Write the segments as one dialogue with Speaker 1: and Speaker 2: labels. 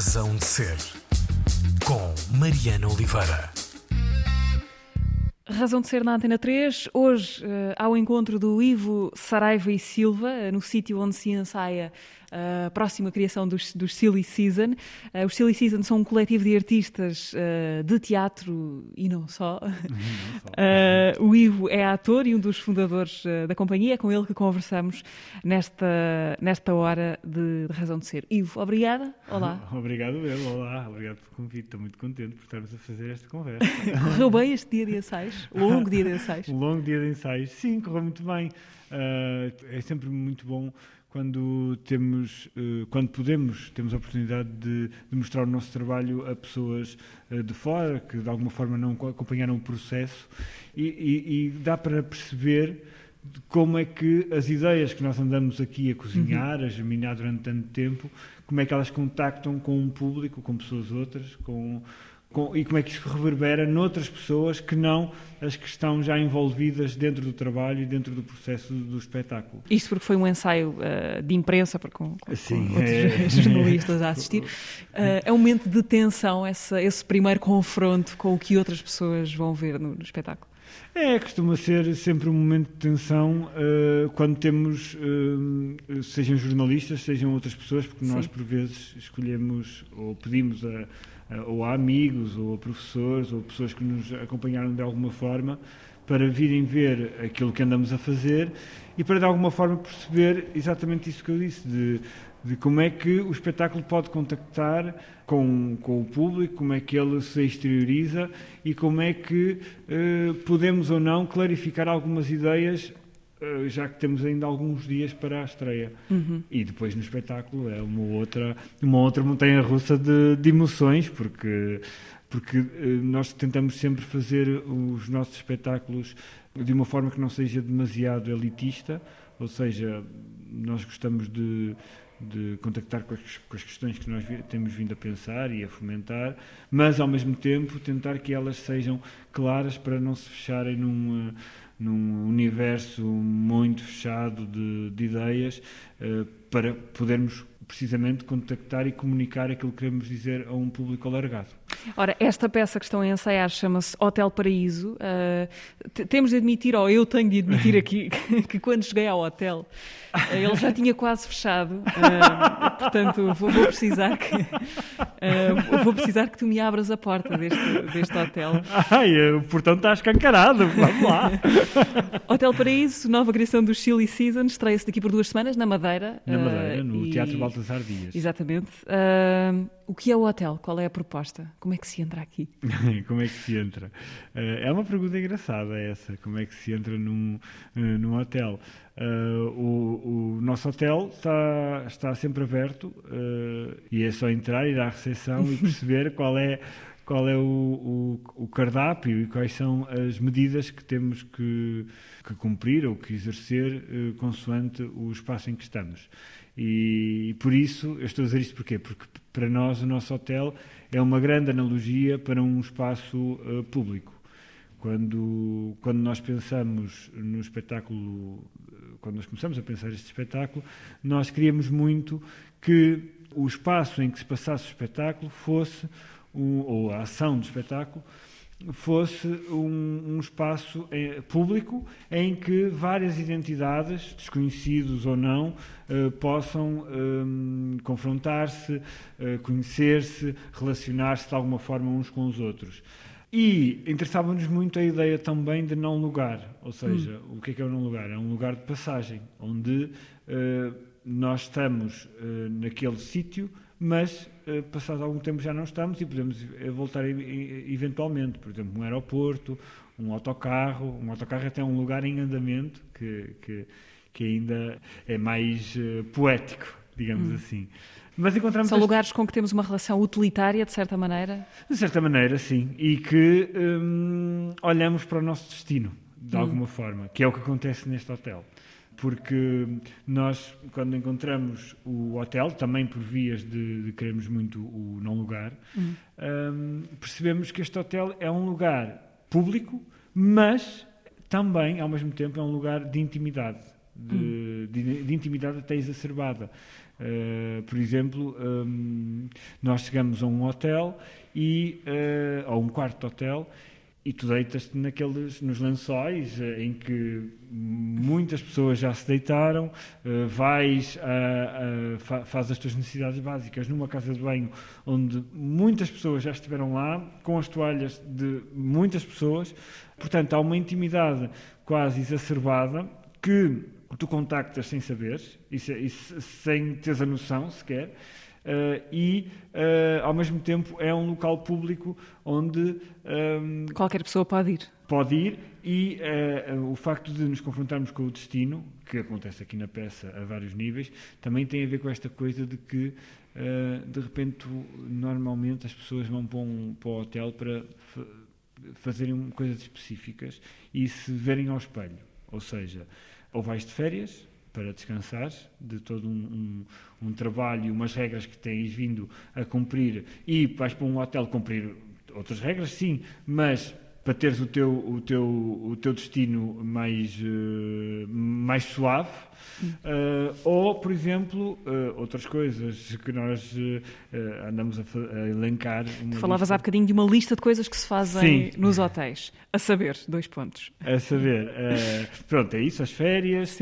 Speaker 1: Razão de Ser, com Mariana Oliveira.
Speaker 2: Razão de ser na Antena 3. Hoje, uh, ao encontro do Ivo Saraiva e Silva, uh, no sítio onde se ensaia a próxima criação dos, dos Silly Season. Uh, os Silly Season são um coletivo de artistas uh, de teatro e não só. Não só. Uh, o Ivo é ator e um dos fundadores da companhia. É com ele que conversamos nesta, nesta hora de, de Razão de Ser. Ivo, obrigada. Olá.
Speaker 3: Obrigado, eu. Olá. Obrigado pelo convite. Estou muito contente por estarmos a fazer esta conversa.
Speaker 2: correu bem este dia de ensaios? Longo dia de ensaios?
Speaker 3: longo dia de ensaios. Sim, correu muito bem. é sempre muito bom quando temos, uh, quando podemos, temos a oportunidade de, de, mostrar o nosso trabalho a pessoas uh, de fora que de alguma forma não acompanharam o processo e, e, e, dá para perceber como é que as ideias que nós andamos aqui a cozinhar, uhum. a germinar durante tanto tempo, como é que elas contactam com um público, com pessoas outras, com com, e como é que isso reverbera noutras pessoas que não as que estão já envolvidas dentro do trabalho e dentro do processo do, espetáculo.
Speaker 2: Isto porque foi um ensaio uh, de imprensa para com, com, Sim, com outros é... jornalistas a assistir. Uh, é um momento de tensão essa, esse primeiro confronto com o que outras pessoas vão ver no, no espetáculo.
Speaker 3: É, costuma ser sempre um momento de tensão uh, quando temos, uh, sejam jornalistas, sejam outras pessoas, porque Sim. nós por vezes escolhemos ou pedimos a, ou a amigos, ou a professores, ou pessoas que nos acompanharam de alguma forma, para virem ver aquilo que andamos a fazer e para de alguma forma perceber exatamente isso que eu disse, de, de como é que o espetáculo pode contactar com, com o público, como é que ele se exterioriza e como é que eh, podemos ou não clarificar algumas ideias eh, já que temos ainda alguns dias para a estreia. Uhum. E depois no espetáculo é uma outra, uma outra montanha russa de, de emoções, porque, porque eh, nós tentamos sempre fazer os nossos espetáculos de uma forma que não seja demasiado elitista, ou seja, nós gostamos de, de contactar com as, com as, questões que nós temos vindo a pensar e a fomentar, mas ao mesmo tempo tentar que elas sejam claras para não se fecharem num num universo muito fechado de, de ideias uh, para podermos precisamente contactar e comunicar aquilo que queremos dizer a um público alargado.
Speaker 2: Ora, esta peça que estão a ensaiar chama-se Hotel Paraíso. Uh, temos de admitir, ou eu tenho de admitir aqui, que, que quando cheguei ao hotel ele já tinha quase fechado. Uh, portanto, vou, vou precisar que vou precisar que tu me abras a porta deste, deste hotel.
Speaker 3: Ai, o portão está escancarado, vamos lá.
Speaker 2: hotel Paraíso, nova criação do Chili Season, estreia-se daqui por duas semanas na Madeira.
Speaker 3: Na Madeira, no e... Teatro Baltasar Dias.
Speaker 2: Exatamente. O que é o hotel? Qual é a proposta? Como é que se entra aqui?
Speaker 3: como é que se entra? Uh, é uma pergunta engraçada essa. Como é que se entra num, uh, num hotel? Uh, o, o, nosso hotel está, está sempre aberto e é só entrar, ir à recepção e perceber qual é qual é o, o, o, cardápio e quais são as medidas que temos que, que cumprir ou que exercer consoante o espaço em que estamos. E, por isso, eu estou a dizer isto porquê? Porque para nós o nosso hotel é uma grande analogia para um espaço uh, público. Quando, quando nós pensamos no espetáculo, quando nós começamos a pensar este espetáculo, nós queríamos muito que o espaço em que se passasse o espetáculo fosse, um, ou a ação do espetáculo, fosse um, um espaço eh, público em que várias identidades, desconhecidos ou não, eh, possam eh, confrontar-se, eh, conhecer-se, relacionar-se de alguma forma uns com os outros. E interessava-nos muito a ideia também de não lugar, ou seja, hum. o que é que é o não lugar? É um lugar de passagem, onde nós estamos naquele sítio mas passado algum tempo já não estamos e podemos uh, voltar eventualmente, por exemplo, um aeroporto, um autocarro, um autocarro até um lugar em andamento que, que, que ainda é mais uh, poético, digamos hum. assim.
Speaker 2: Mas encontramos São este... lugares com que temos uma relação utilitária, de certa maneira?
Speaker 3: De certa maneira, sim. E que hum, olhamos para o nosso destino, de hum. alguma forma, que é o que acontece neste hotel porque nós, quando encontramos o hotel, também por vias de, de queremos muito o não lugar, uhum. um, percebemos que este hotel é um lugar público, mas também, ao mesmo tempo, é um lugar de intimidade, de, uhum. de, de intimidade até exacerbada. Uh, por exemplo, um, nós chegamos a um hotel e, uh, a um quarto de hotel e tu deitas-te naqueles, nos lençóis eh, em que muitas pessoas já se deitaram, uh, vais, a, a, fa, faz as tuas necessidades básicas numa casa de banho onde muitas pessoas já estiveram lá, com as toalhas de muitas pessoas. Portanto, há uma intimidade quase exacerbada que tu contactas sem saberes e, e sem teres a noção sequer. Uh, e, uh, ao mesmo tempo, é um local público onde.
Speaker 2: Um, Qualquer pessoa pode ir.
Speaker 3: Pode ir, e uh, o facto de nos confrontarmos com o destino, que acontece aqui na peça a vários níveis, também tem a ver com esta coisa de que, de repente, normalmente as pessoas vão para, um, para o hotel para fazerem coisas específicas e se verem ao espelho. Ou seja, ou vais de férias para descansar de todo um, um, um trabalho, umas regras que tens vindo a cumprir e vais para um hotel cumprir outras regras, sim, mas para teres o teu, o teu, o teu destino mais, uh, mais suave, uh, ou, por exemplo, uh, outras coisas que nós andamos a, a elencar.
Speaker 2: Falavas lista. há bocadinho de uma lista de coisas que se fazem Sim. nos hotéis. A saber, dois pontos.
Speaker 3: A saber, pronto, é isso, as férias,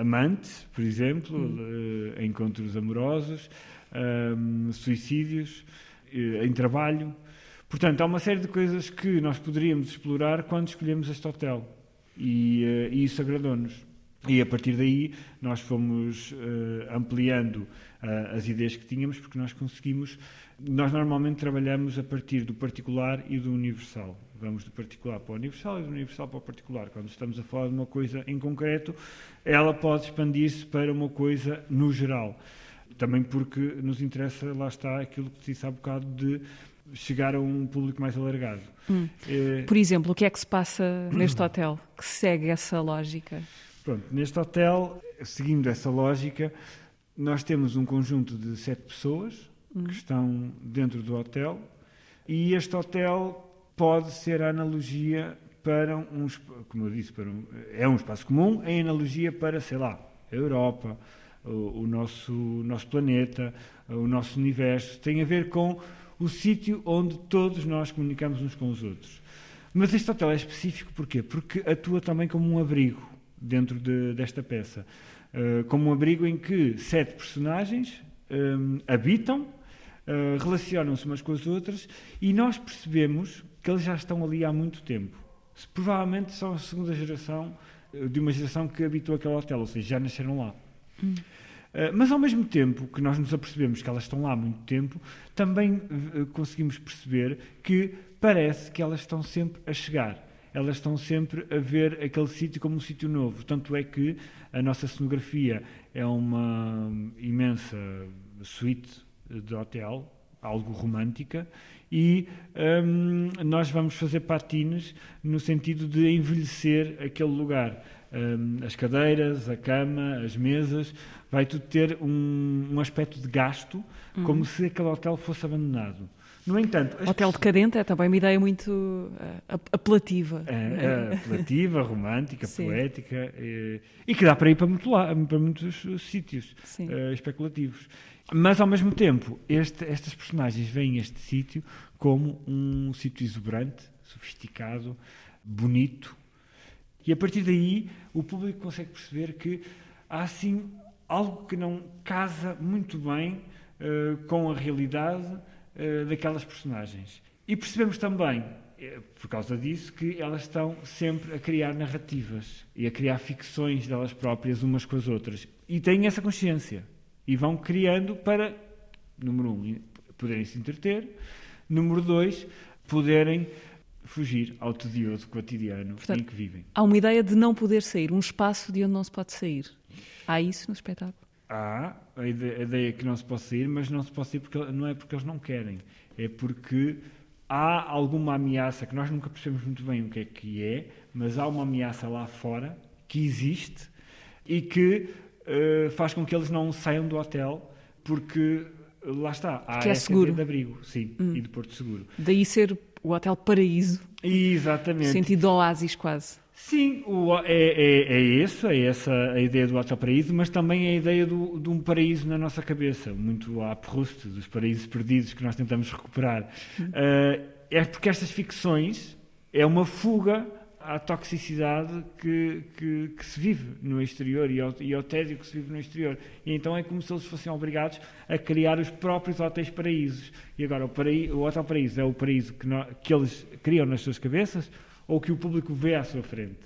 Speaker 3: amante, por exemplo, hum. encontros amorosos, suicídios, em trabalho. Portanto, há uma série de coisas que nós poderíamos explorar quando escolhemos este hotel. E, uh, e isso agradou-nos. E a partir daí nós fomos uh, ampliando uh, as ideias que tínhamos, porque nós conseguimos. Nós normalmente trabalhamos a partir do particular e do universal. Vamos do particular para o universal e do universal para o particular. Quando estamos a falar de uma coisa em concreto, ela pode expandir-se para uma coisa no geral. Também porque nos interessa, lá está, aquilo que disse há bocado de chegar a um público mais alargado.
Speaker 2: Hum. É... Por exemplo, o que é que se passa neste hotel que segue essa lógica?
Speaker 3: Pronto, neste hotel, seguindo essa lógica, nós temos um conjunto de sete pessoas hum. que estão dentro do hotel e este hotel pode ser a analogia para um, como eu disse, para um, é um espaço comum, em analogia para, sei lá, a Europa, o, o nosso, nosso planeta, o nosso universo. Tem a ver com o sítio onde todos nós comunicamos uns com os outros. Mas este hotel é específico porquê? Porque atua também como um abrigo dentro de, desta peça. Uh, como um abrigo em que sete personagens um, eh, habitam, uh, relacionam-se umas com as outras e nós percebemos que eles já estão ali há muito tempo. Provavelmente são a segunda geração de uma geração que habitou aquele hotel, ou seja, já nasceram lá. Hum. Eh, mas ao mesmo tempo que nós nos apercebemos que elas estão lá há muito tempo, também eh, conseguimos perceber que parece que elas estão sempre a chegar. Elas estão sempre a ver aquele sítio como um sítio novo. Tanto é que a nossa cenografia é uma imensa suíte de hotel, algo romântica, e um, nós vamos fazer patines no sentido de envelhecer aquele lugar um, as cadeiras, a cama, as mesas, vai tudo ter um, um aspecto de gasto, uhum. como se aquele hotel fosse abandonado. No entanto,
Speaker 2: hotel decadente é também uma ideia muito uh, apelativa.
Speaker 3: É, é, apelativa, romântica, poética e, e, que dá para ir para, muito lá, para muitos sítios uh, especulativos. Mas ao mesmo tempo, este, estas personagens veem este sítio como um sítio exuberante, sofisticado, bonito, e a partir daí o público consegue perceber que há assim algo que não casa muito bem uh, com a realidade uh, daquelas personagens. E percebemos também, eh, por causa disso, que elas estão sempre a criar narrativas e a criar ficções delas próprias umas com as outras. E têm essa consciência. E vão criando para, número um, poderem se entreter, número dois, poderem fugir ao tedioso cotidiano Portanto, em que vivem.
Speaker 2: Há uma ideia de não poder sair, um espaço de onde não se pode sair. Há isso no espetáculo?
Speaker 3: Há a ideia, ideia que não se pode sair, mas não se pode sair porque não é porque eles não querem, é porque há alguma ameaça que nós nunca percebemos muito bem o que é que é, mas há uma ameaça lá fora que existe e que uh, faz com que eles não saiam do hotel porque lá está, há
Speaker 2: que é seguro.
Speaker 3: de abrigo, sim, hum. e de Porto Seguro.
Speaker 2: Daí ser o Hotel Paraíso.
Speaker 3: Exatamente.
Speaker 2: Sentido oásis quase.
Speaker 3: Sim, o, é, é, é isso, é essa a ideia do hotel paraíso, mas também é a ideia do, de um paraíso na nossa cabeça, muito à Proust, dos paraísos perdidos que nós tentamos recuperar. Uh, é porque estas ficções é uma fuga à toxicidade que, que, que, se vive no exterior e ao, e ao tédio que se vive no exterior. E então é como se eles fossem obrigados a criar os próprios hotéis paraísos. E agora, o, paraíso, o Hotel Paraíso é o paraíso que, nós, que eles criam nas suas cabeças ou que o público vê à sua frente.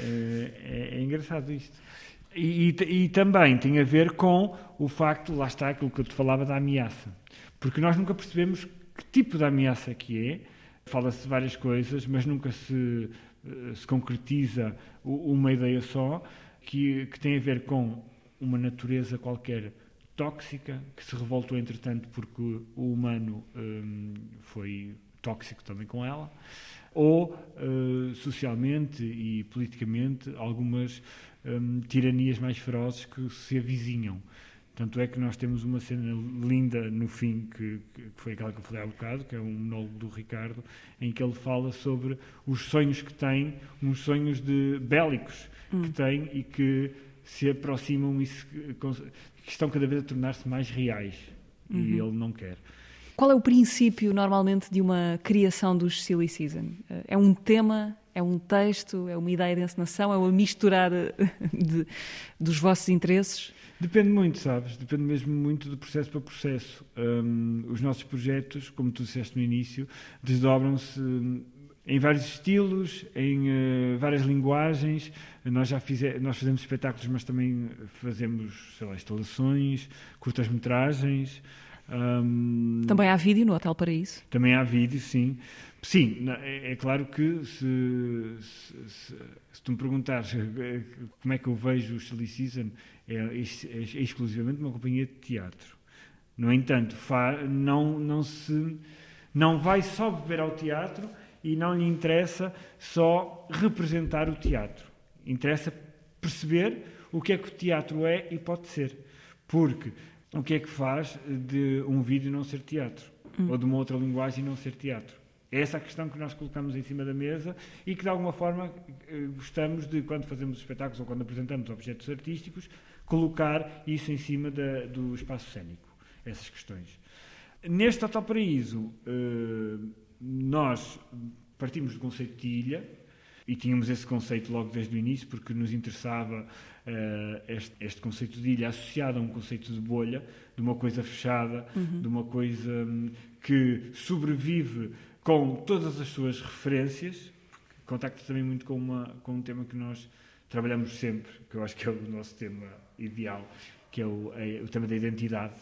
Speaker 3: É, é, é engraçado isto. E, e, e, também tem a ver com o facto, lá está aquilo que eu te falava da ameaça. Porque nós nunca percebemos que tipo de ameaça que é. Fala-se de várias coisas, mas nunca se eh, se concretiza uma ideia só, que, que tem a ver com uma natureza qualquer tóxica, que se revoltou entretanto porque o humano um, foi tóxico também com ela, ou uh, socialmente e politicamente algumas um, tiranias mais ferozes que se avizinham. Tanto é que nós temos uma cena linda no fim, que, que, foi aquela que eu falei há bocado, que é um monólogo do Ricardo, em que ele fala sobre os sonhos que tem, uns sonhos de bélicos hum. que tem e que se aproximam e se, que estão cada vez a tornar-se mais reais. Uhum. E ele não quer.
Speaker 2: Qual é o princípio, normalmente, de uma criação dos Silly Season? É um tema, é um texto, é uma ideia de encenação, é uma misturar de, dos vossos interesses?
Speaker 3: Depende muito, sabes? Depende mesmo muito de processo para processo. Um, os nossos projetos, como tu disseste no início, desdobram-se hum, em vários estilos, em uh, várias linguagens. Nós já fize nós fazemos espetáculos, mas também fazemos, sei lá, instalações, curtas-metragens. Um,
Speaker 2: também há vídeo no Hotel Paraíso?
Speaker 3: Também há vídeo, sim. Sim, é, é claro que se, se, se, se, tu me perguntares eh, como é que eu vejo o Silly Season, é, é, é exclusivamente uma companhia de teatro. No entanto, fa, não, não, se, não vai só beber ao teatro e não lhe interessa só representar o teatro. Interessa perceber o que é que o teatro é e pode ser. Porque o que é que faz de um vídeo não ser teatro? Hum. Ou de uma outra linguagem não ser teatro? É essa a questão que nós colocamos em cima da mesa e que, de alguma forma, eh, gostamos de, quando fazemos espetáculos ou quando apresentamos objetos artísticos, colocar isso em cima da, do espaço cênico, essas questões. Neste Hotel Paraíso, eh, nós partimos do conceito de ilha, e tínhamos esse conceito logo desde o início, porque nos interessava este, este, conceito de ilha associado a um conceito de bolha, de uma coisa fechada, uhum. de uma coisa um, que sobrevive com todas as suas referências, contacta também muito com, uma, com um tema que nós trabalhamos sempre, que eu acho que é o nosso tema ideal, que é o, é o tema da identidade,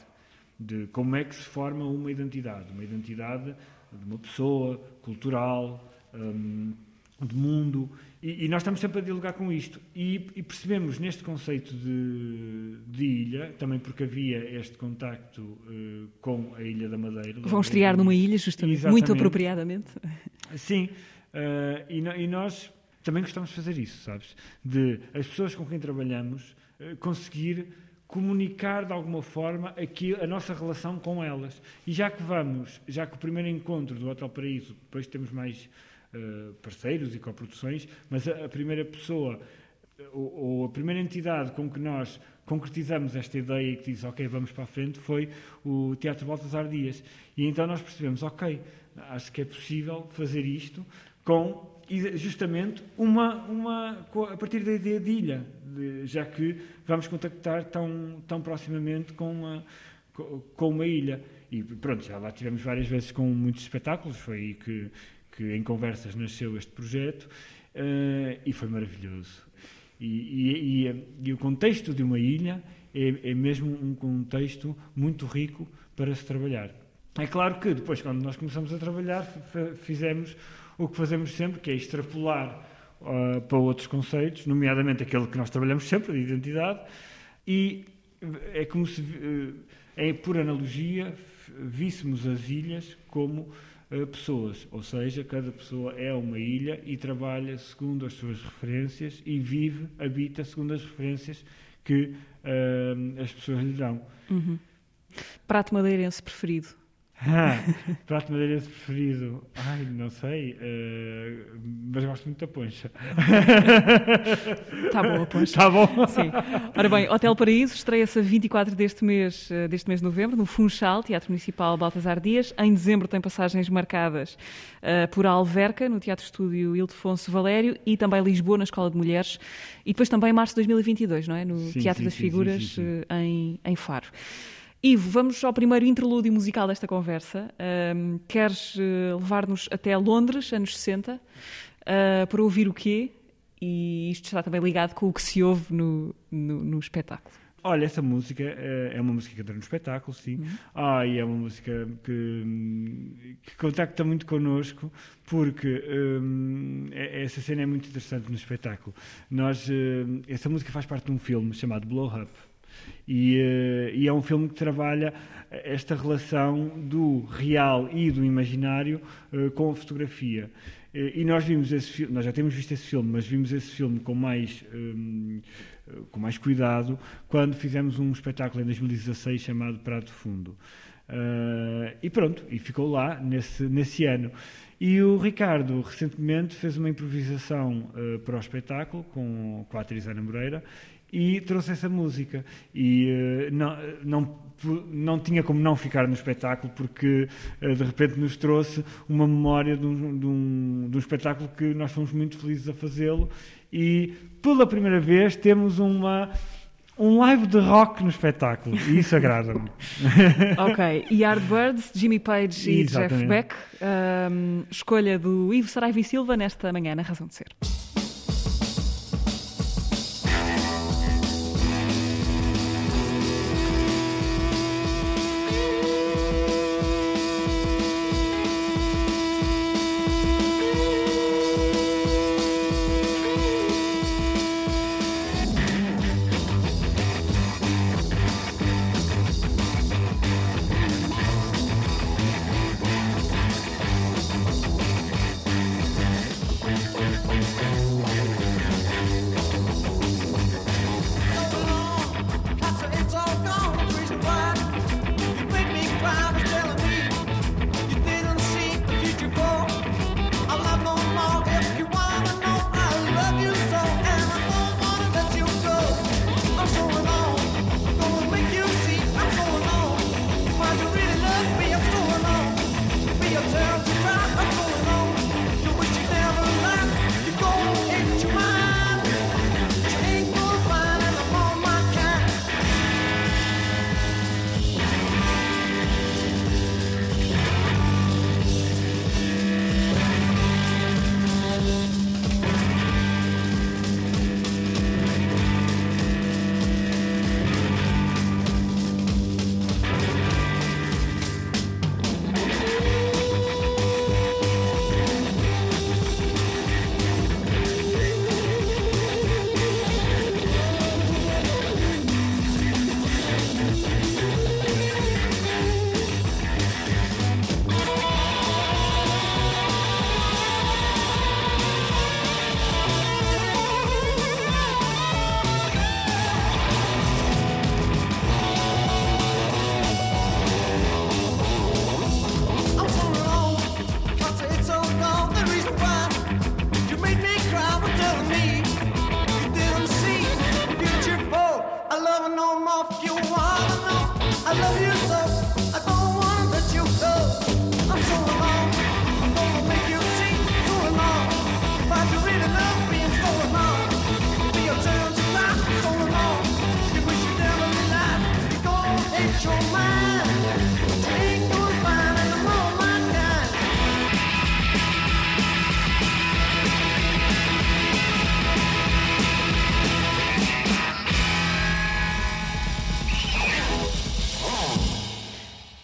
Speaker 3: de como é que se forma uma identidade, uma identidade de uma pessoa, cultural, um, de mundo, e, e, nós estamos sempre a dialogar com isto. E, e percebemos neste conceito de, de, ilha, também porque havia este contacto uh, com a Ilha da Madeira.
Speaker 2: Vão estrear numa ilha, justamente, Exatamente. muito apropriadamente.
Speaker 3: Sim, uh, e, no, e, nós também gostamos de fazer isso, sabes? De as pessoas com quem trabalhamos uh, conseguir comunicar de alguma forma aqui a nossa relação com elas. E já que vamos, já que o primeiro encontro do Hotel Paraíso, depois temos mais parceiros e coproduções, mas a, a primeira pessoa ou, ou, a primeira entidade com que nós concretizamos esta ideia e que diz, ok, vamos para a frente, foi o Teatro Baltasar Dias. E então nós percebemos, ok, acho que é possível fazer isto com justamente uma, uma a partir da ideia de ilha, de, já que vamos contactar tão, tão proximamente com uma, com uma ilha. E pronto, já lá tivemos várias vezes com muitos espetáculos, foi aí que que em conversas nasceu este projeto uh, e foi maravilhoso. E, e, e, e, o contexto de uma ilha é, é mesmo um contexto muito rico para se trabalhar. É claro que depois, quando nós começamos a trabalhar, fizemos o que fazemos sempre, que é extrapolar uh, para outros conceitos, nomeadamente aquele que nós trabalhamos sempre, de identidade, e é como se, uh, é por analogia, víssemos as ilhas como pessoas, ou seja, cada pessoa é uma ilha e trabalha segundo as suas referências e vive, habita segundo as referências que uh, as pessoas lhe dão.
Speaker 2: Uhum. Prato madeirense preferido?
Speaker 3: Prato madeirense preferido? Ai, não sei, uh, mas gosto muito da poncha.
Speaker 2: Está bom a poncha.
Speaker 3: Está bom.
Speaker 2: Sim. Ora bem, Hotel Paraíso estreia-se a 24 deste mês, eh, deste mês de novembro, no Funchal, Teatro Municipal Baltasar Dias. Em dezembro tem passagens marcadas uh, por Alverca, no Teatro Estúdio Ildefonso Valério, e também Lisboa, na Escola de Mulheres. E depois também março de 2022, não é? No
Speaker 3: Sim,
Speaker 2: Teatro
Speaker 3: sim,
Speaker 2: das
Speaker 3: sim,
Speaker 2: Figuras, Em, em Faro. Ivo, vamos ao primeiro interlúdio musical desta conversa. Um, queres uh, levar-nos até Londres, anos 60, uh, para ouvir o quê? E isto está também ligado com o que se ouve no, no, no espetáculo.
Speaker 3: Olha, essa música eh, é uma música que entra no espetáculo, sim. Ah, e é uma música que, que contacta muito connosco, porque hum, é- essa cena é muito interessante no espetáculo. Nós, hum, essa música faz parte de um filme chamado Blow Up. E, eh, e é um filme que trabalha esta relação do real e do imaginário eh, com a fotografia. Eh, E nós vimos esse filme, nós já temos visto esse filme, mas vimos esse filme com mais, hum, eh, com mais cuidado quando fizemos um espetáculo em 2016 chamado Prato Fundo. E pronto, e ficou lá nesse, nesse ano. E o Ricardo recentemente fez uma improvisação eh, para o espetáculo com, com a atriz Ana Moreira e trouxe essa música. E eh, não, não, não tinha como não ficar no espetáculo, porque eh, de repente nos trouxe uma memória de um, de, um, de um espetáculo que nós fomos muito felizes a fazê-lo. E pela primeira vez temos uma. Um live de rock no espetáculo, e isso agrada-me.
Speaker 2: ok, Yardbirds, Jimmy Page e Jeff
Speaker 3: Exatamente.
Speaker 2: Beck. Um, escolha do Ivo Saraiva e Silva nesta manhã na Razão de Ser.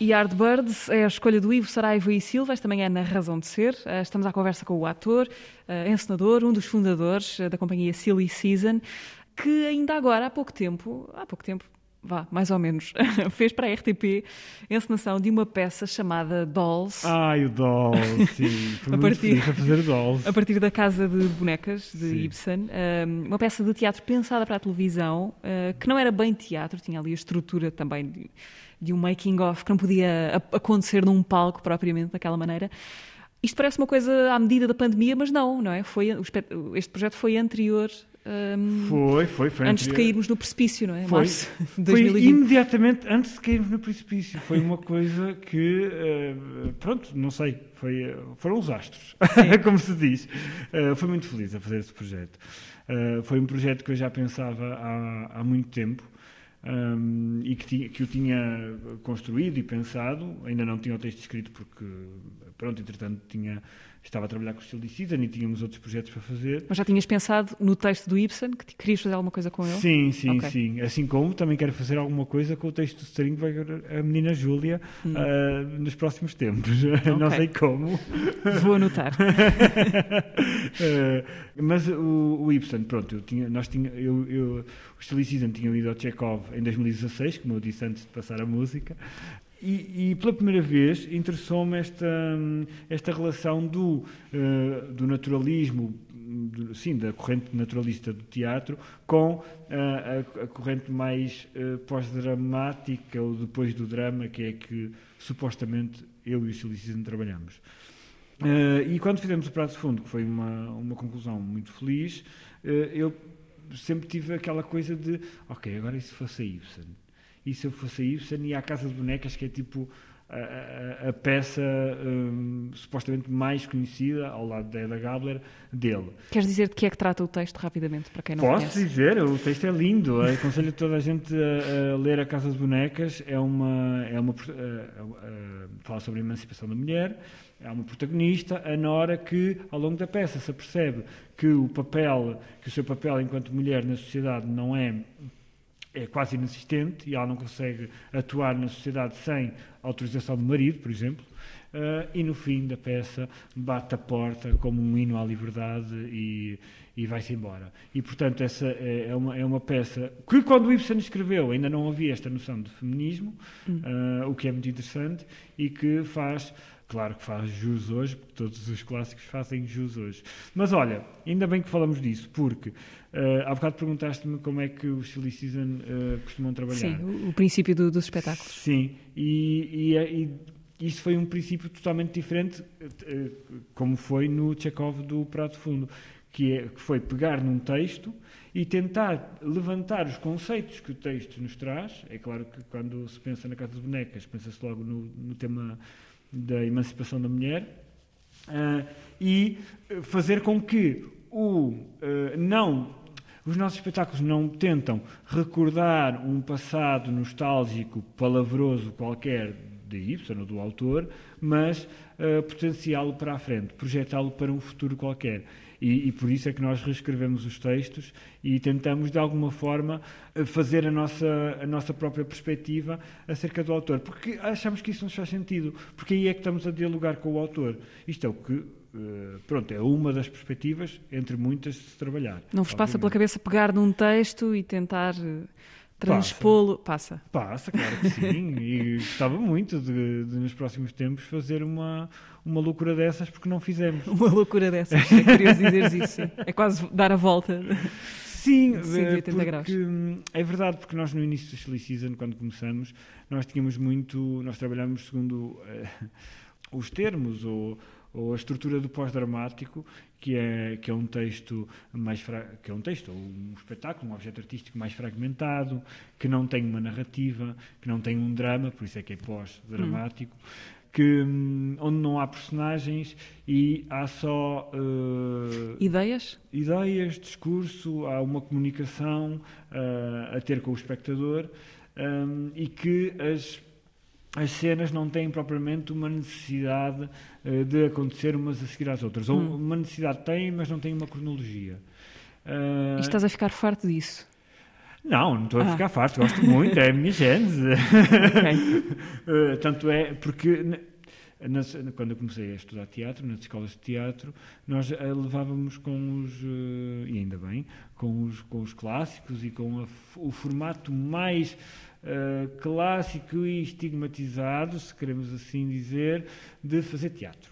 Speaker 2: Yardbirds é a escolha do Ivo Saraiva e Silva, esta manhã na Razão de Ser. Eh, Estamos à conversa com o ator, eh, encenador, um dos fundadores eh, da companhia Silly Season, que ainda agora, há pouco tempo, há pouco tempo, vá, mais ou menos, fez para a RTP a encenação de uma peça chamada Dolls.
Speaker 3: Ai, o Doll, sim. Foi
Speaker 2: A partir-
Speaker 3: a fazer Dolls.
Speaker 2: A partir da Casa de Bonecas, de
Speaker 3: Sim.
Speaker 2: Ibsen, um, uma peça de teatro pensada para a televisão, que não era bem teatro, tinha ali a estrutura também de, de um making-of, que não podia acontecer num palco propriamente daquela maneira. Isto parece uma coisa à medida da pandemia, mas não, não é? Foi, este projeto foi anterior, um,
Speaker 3: Foi, foi, foi.
Speaker 2: antes de
Speaker 3: anterior.
Speaker 2: cairmos no precipício, não é?
Speaker 3: Foi.
Speaker 2: Março de
Speaker 3: Foi
Speaker 2: 2020.
Speaker 3: imediatamente antes de cairmos no precipício. Foi uma coisa que, eh, pronto, não sei, foi, foram os astros, como se diz. Eh, foi muito feliz a fazer esse projeto. Eh, foi um projeto que eu já pensava há, há muito tempo. Um, e que, que o tinha construído e pensado, ainda não tinha o texto escrito porque, pronto, entretanto tinha, estava a trabalhar com o Steel Season e tínhamos outros projetos para fazer.
Speaker 2: Mas já tinhas pensado no texto do Ibsen, que querias fazer alguma coisa com ele?
Speaker 3: Sim, sim,
Speaker 2: Ok.
Speaker 3: sim. Assim como também quero fazer alguma coisa com o texto do String vai a menina Júlia ah, nos próximos tempos. Não
Speaker 2: Hum. Ok.
Speaker 3: sei como.
Speaker 2: Vou anotar.
Speaker 3: Eh, mas o, o Ibsen, pronto, eu tinha, nós tinha, eu, eu, o Silly Season tinha ido ao Chekhov em 2016, como eu disse antes de passar a música, e, e pela primeira vez interessou-me esta, hum, esta relação do, eh, do naturalismo, do- sim, da corrente naturalista do teatro, com ah, a, a corrente mais eh, pós-dramática, ou depois do drama, que é que supostamente eu e o Season trabalhamos. E quando fizemos o Prato de Fundo, que foi uma, uma conclusão muito feliz, eu sempre tive aquela coisa de, ok, agora e se fosse a Ibsen? E se eu fosse a Ibsen e à Casa de Bonecas, que é tipo a, a- a peça hum, supostamente mais conhecida, ao lado da Eda Gabler, dele.
Speaker 2: Queres dizer de que é que trata o texto rapidamente, para quem não
Speaker 3: Posso
Speaker 2: conhece?
Speaker 3: dizer, o texto é lindo. Aconselho toda a gente a, a ler A Casa de Bonecas. É uma, é uma, eh, eh, fala sobre a emancipação da mulher. Há uma protagonista, a Nora, que ao longo da peça se apercebe que o papel, que o seu papel enquanto mulher na sociedade não é é quase inexistente e ela não consegue atuar na sociedade sem autorização do marido, por exemplo. Eh, e no fim da peça bate a porta como um hino à liberdade e, e vai-se embora. E portanto essa é, é uma, é uma peça que quando o Ibsen escreveu ainda não havia esta noção de feminismo, eh, o que é muito interessante e que faz Claro que faz jus hoje, porque todos os clássicos fazem jus hoje. Mas olha, ainda bem que falamos disso, porque eh, há bocado perguntaste-me como é que os Silly Season eh, costumam trabalhar.
Speaker 2: Sim, o, o princípio do- dos espetáculos.
Speaker 3: Sim, e, e, e isso foi um princípio totalmente diferente, eh, como foi no Chekhov do Prato Fundo, que, é, que foi pegar num texto e tentar levantar os conceitos que o texto nos traz. É claro que quando se pensa na Casa de Bonecas, pensa-se logo no, no tema da emancipação da mulher, ah, e fazer com que o eh, não os nossos espetáculos não tentam recordar um passado nostálgico, palavroso qualquer de Ibsen ou do autor, mas eh, potenciá-lo para a frente, projetá-lo para um futuro qualquer. E, e por isso é que nós reescrevemos os textos e tentamos, de alguma forma, eh, fazer a nossa, a nossa própria perspectiva acerca do autor. Porque achamos que isso nos faz sentido, porque aí é que estamos a dialogar com o autor. Isto é o que, eh, pronto, é uma das perspectivas, entre muitas, de se trabalhar.
Speaker 2: Não vos passa pela cabeça pegar num texto e tentar eh, transpô-lo? Passa.
Speaker 3: Passa, claro que sim. e gostava muito de, de, nos próximos tempos, fazer uma, uma loucura dessas, porque não fizemos.
Speaker 2: Uma loucura dessas. É curioso dizeres isso. sim. É quase dar a volta.
Speaker 3: Sim,
Speaker 2: 180
Speaker 3: porque,
Speaker 2: graus.
Speaker 3: é verdade, porque nós no início do Silly Season, quando começamos, nós tínhamos muito, nós trabalhamos segundo eh, os termos ou, ou a estrutura do pós-dramático, que é, que é um texto mais fra- que é um texto, ou um espetáculo, um objeto artístico mais fragmentado, que não tem uma narrativa, que não tem um drama, por isso é que é pós-dramático. Que, hum, onde não há personagens e há só eh,
Speaker 2: Ideias?
Speaker 3: ideias, discurso, há uma comunicação ah, a ter com o espectador ahm, e que as, as cenas não têm propriamente uma necessidade ah, de acontecer umas a seguir às outras. Ou
Speaker 2: Hum.
Speaker 3: uma necessidade tem, mas não tem uma cronologia. Ah,
Speaker 2: E estás a ficar farto disso.
Speaker 3: Não, não estou a
Speaker 2: Ah.
Speaker 3: ficar farto, gosto muito, é a minha gênese.
Speaker 2: Ok.
Speaker 3: Uh, tanto é porque nas- quando eu comecei a estudar teatro, nas escolas de teatro, nós eh, levávamos com os, eh, e ainda bem, com os, com os clássicos e com a o formato mais eh, clássico e estigmatizado, se queremos assim dizer, de fazer teatro.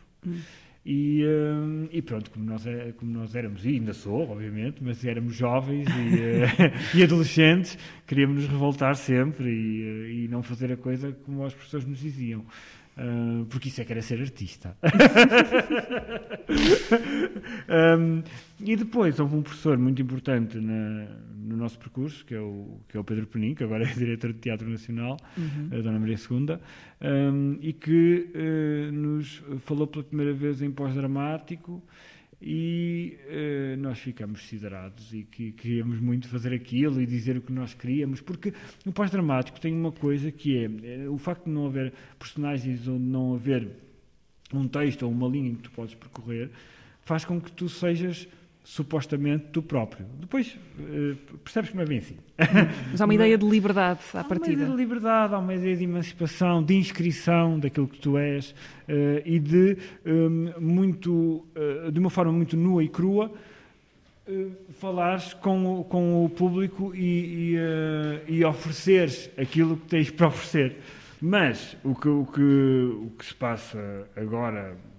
Speaker 3: E, eh, e pronto, como nós, é- como nós éramos, e ainda sou, obviamente, mas éramos jovens e, eh, e adolescentes, queríamos nos revoltar sempre e, e não fazer a coisa como os professores nos diziam. Ah, porque isso é que era ser artista. Um, e depois houve um professor muito importante na- no nosso percurso, que é, o, que é o Pedro Penin, que agora é diretor de Teatro Nacional, a Dona Maria II, um, e que eh, nos falou pela primeira vez em pós-dramático e eh, nós ficamos siderados e que queríamos muito fazer aquilo e dizer o que nós queríamos, porque o pós-dramático tem uma coisa que é eh, o facto de não haver personagens ou de não haver um texto ou uma linha que tu podes percorrer, faz com que tu sejas supostamente tu próprio. Depois eh, percebes que não é bem assim.
Speaker 2: Mas há uma ideia de liberdade à
Speaker 3: Há uma
Speaker 2: partida.
Speaker 3: ideia de liberdade, há uma ideia de emancipação, de inscrição daquilo que tu és eh, e de hum, muito, eh, de uma forma muito nua e crua falares com o, com o público e, e, e ofereceres aquilo que tens para oferecer. Mas o que, o que, o que se passa agora, há-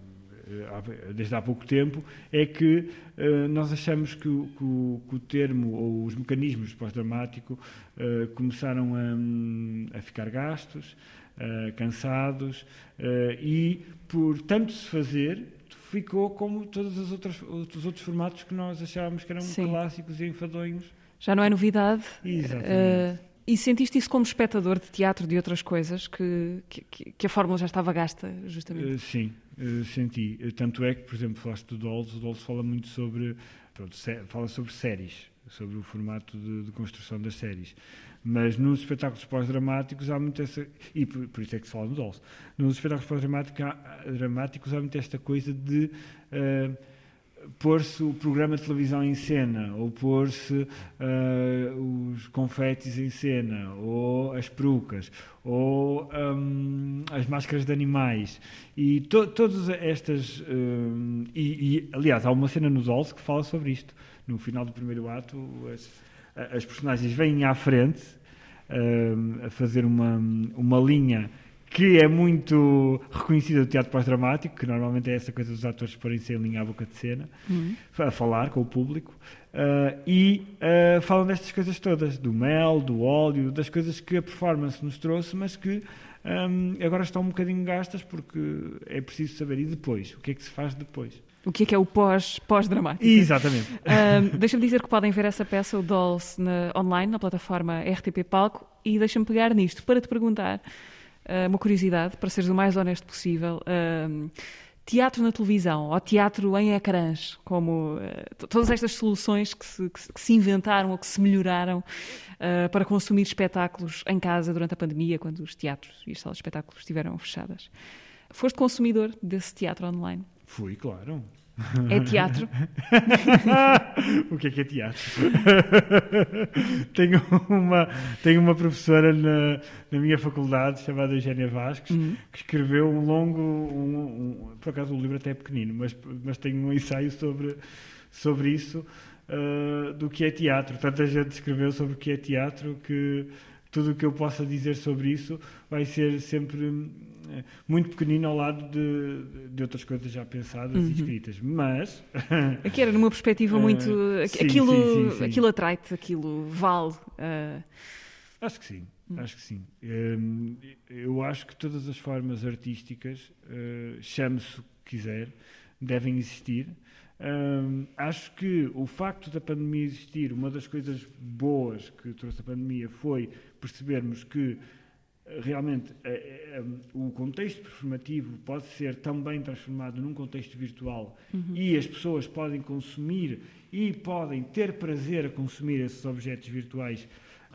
Speaker 3: desde há pouco tempo, é que eh, nós achamos que, o- que o, que o termo ou os mecanismos pós-dramático eh, começaram a, hum, a ficar gastos, eh, cansados eh, e, por tanto se fazer, ficou como todos os outros, os outros formatos que nós achávamos que eram
Speaker 2: Sim.
Speaker 3: clássicos e enfadonhos.
Speaker 2: Já não é novidade.
Speaker 3: Exatamente.
Speaker 2: Eh, e sentiste isso como espectador de teatro de outras coisas, que, que, que a fórmula já estava gasta, justamente?
Speaker 3: Uh, sim, uh, senti. Uh, Tanto é que, por exemplo, falaste do Dolls, o Dolls fala muito sobre, pronto, fala sobre séries, sobre o formato de, de construção das séries. Mas nos espetáculos pós-dramáticos há muito essa. E por, por isso é que se fala no Dolls. Nos espetáculos pós-dramáticos há, há muito esta coisa de. uh, pôr-se o programa de televisão em cena, ou pôr-se ah, os confetes em cena, ou as perucas, ou hum, as máscaras de animais. E to- todas estas. hum, e, e, aliás, há uma cena nos Olds que fala sobre isto. No final do primeiro ato, as, as personagens vêm à frente hum, a fazer uma, uma linha que é muito reconhecida do teatro pós-dramático, que normalmente é essa coisa dos atores porem-se em linha à boca de cena, a falar com o público, ah, e ah, falam destas coisas todas, do mel, do óleo, das coisas que a performance nos trouxe, mas que hum, agora estão um bocadinho gastas porque é preciso saber. E depois? O que é que se faz depois?
Speaker 2: O que é que é o pós- pós-dramático?
Speaker 3: Exatamente.
Speaker 2: Ahm, deixa-me dizer que podem ver essa peça, o Dolls, na- online, na plataforma RTP Palco, e deixa-me pegar nisto para te perguntar ah, uma curiosidade, para seres o mais honesto possível. Ahm, teatro na televisão ou teatro em ecrãs, como t- todas estas soluções que se, que se- inventaram ou que se melhoraram ah, para consumir espetáculos em casa durante a pandemia, quando os teatros e as salas de espetáculos estiveram fechadas. Foste consumidor desse teatro online?
Speaker 3: Fui, claro.
Speaker 2: É teatro?
Speaker 3: o que é que é teatro? tenho, uma, tenho uma professora na, na minha faculdade chamada Eugénia Vasques que escreveu um longo, um- um- por acaso o livro até é pequenino, mas, mas tem um ensaio sobre, sobre isso, ah, do que é teatro. Tanta gente escreveu sobre o que é teatro que tudo o que eu possa dizer sobre isso vai ser sempre muito pequenino ao lado de, de outras coisas já pensadas e escritas. Mas
Speaker 2: Aqui era numa perspectiva muito.
Speaker 3: Eh, sim,
Speaker 2: aquilo
Speaker 3: sim, sim, sim.
Speaker 2: aquilo atrai-te, aquilo vale. ah,
Speaker 3: Acho que sim, acho que sim. Hum, eu acho que todas as formas artísticas, eh, chame-se o que quiser, devem existir. Hum, acho que o facto da pandemia existir, uma das coisas boas que trouxe a pandemia foi percebermos que realmente eh, eh, o contexto performativo pode ser também transformado num contexto virtual e as pessoas podem consumir e podem ter prazer a consumir esses objetos virtuais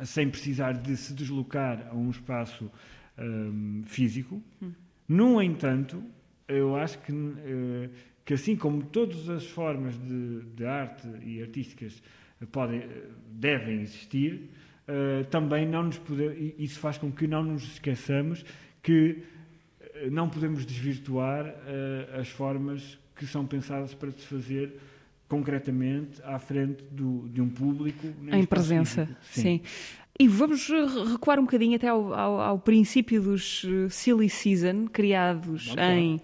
Speaker 3: sem precisar de se deslocar a um espaço hum, físico. No entanto, eu acho que, eh, que assim como todas as formas de, de arte e artísticas podem, eh, devem existir, eh, também não nos pode, e isso faz com que não nos esqueçamos que eh, não podemos desvirtuar eh, as formas que são pensadas para se fazer concretamente à frente do, de um público
Speaker 2: em presença.
Speaker 3: Sim.
Speaker 2: Sim. E vamos eh, recuar um bocadinho até ao, ao- ao princípio dos eh, Silly Season, criados em